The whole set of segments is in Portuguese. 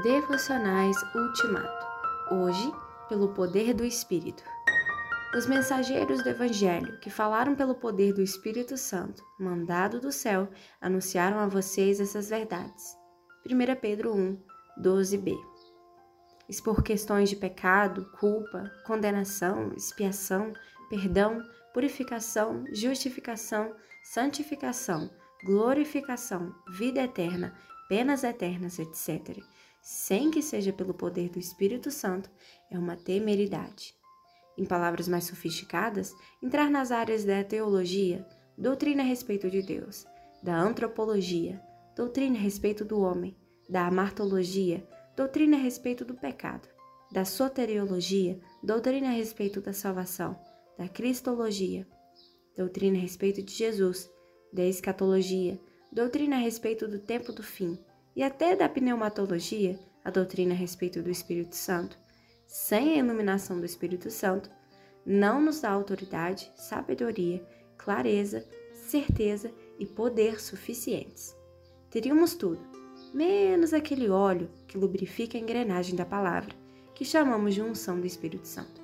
Devocionais Ultimato. Hoje, pelo poder do Espírito. Os mensageiros do Evangelho, que falaram pelo poder do Espírito Santo, mandado do céu, anunciaram a vocês essas verdades. 1 Pedro 1, 12b. Expor questões de pecado, culpa, condenação, expiação, perdão, purificação, justificação, santificação, glorificação, vida eterna, penas eternas, etc sem que seja pelo poder do Espírito Santo, é uma temeridade. Em palavras mais sofisticadas, entrar nas áreas da teologia, doutrina a respeito de Deus, da antropologia, doutrina a respeito do homem, da amartologia, doutrina a respeito do pecado, da soteriologia, doutrina a respeito da salvação, da cristologia, doutrina a respeito de Jesus, da escatologia, doutrina a respeito do tempo do fim, e até da pneumatologia, a doutrina a respeito do Espírito Santo, sem a iluminação do Espírito Santo, não nos dá autoridade, sabedoria, clareza, certeza e poder suficientes. Teríamos tudo, menos aquele óleo que lubrifica a engrenagem da palavra, que chamamos de unção do Espírito Santo.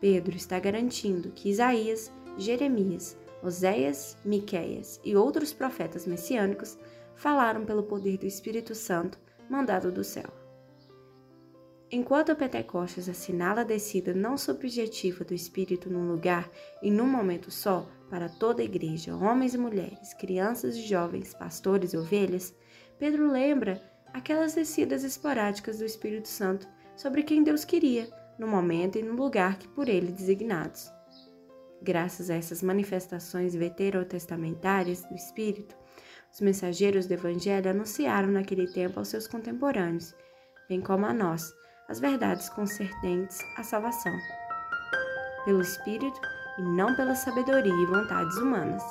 Pedro está garantindo que Isaías, Jeremias, Oséias, Miqueias e outros profetas messiânicos falaram pelo poder do Espírito Santo mandado do céu. Enquanto a Pentecostes assinala a descida não subjetiva do Espírito num lugar e num momento só para toda a igreja, homens e mulheres, crianças e jovens, pastores e ovelhas, Pedro lembra aquelas descidas esporádicas do Espírito Santo sobre quem Deus queria, no momento e no lugar que por ele designados. Graças a essas manifestações veterotestamentárias do Espírito, os mensageiros do Evangelho anunciaram naquele tempo aos seus contemporâneos, bem como a nós, as verdades concernentes à salvação, pelo Espírito e não pela sabedoria e vontades humanas.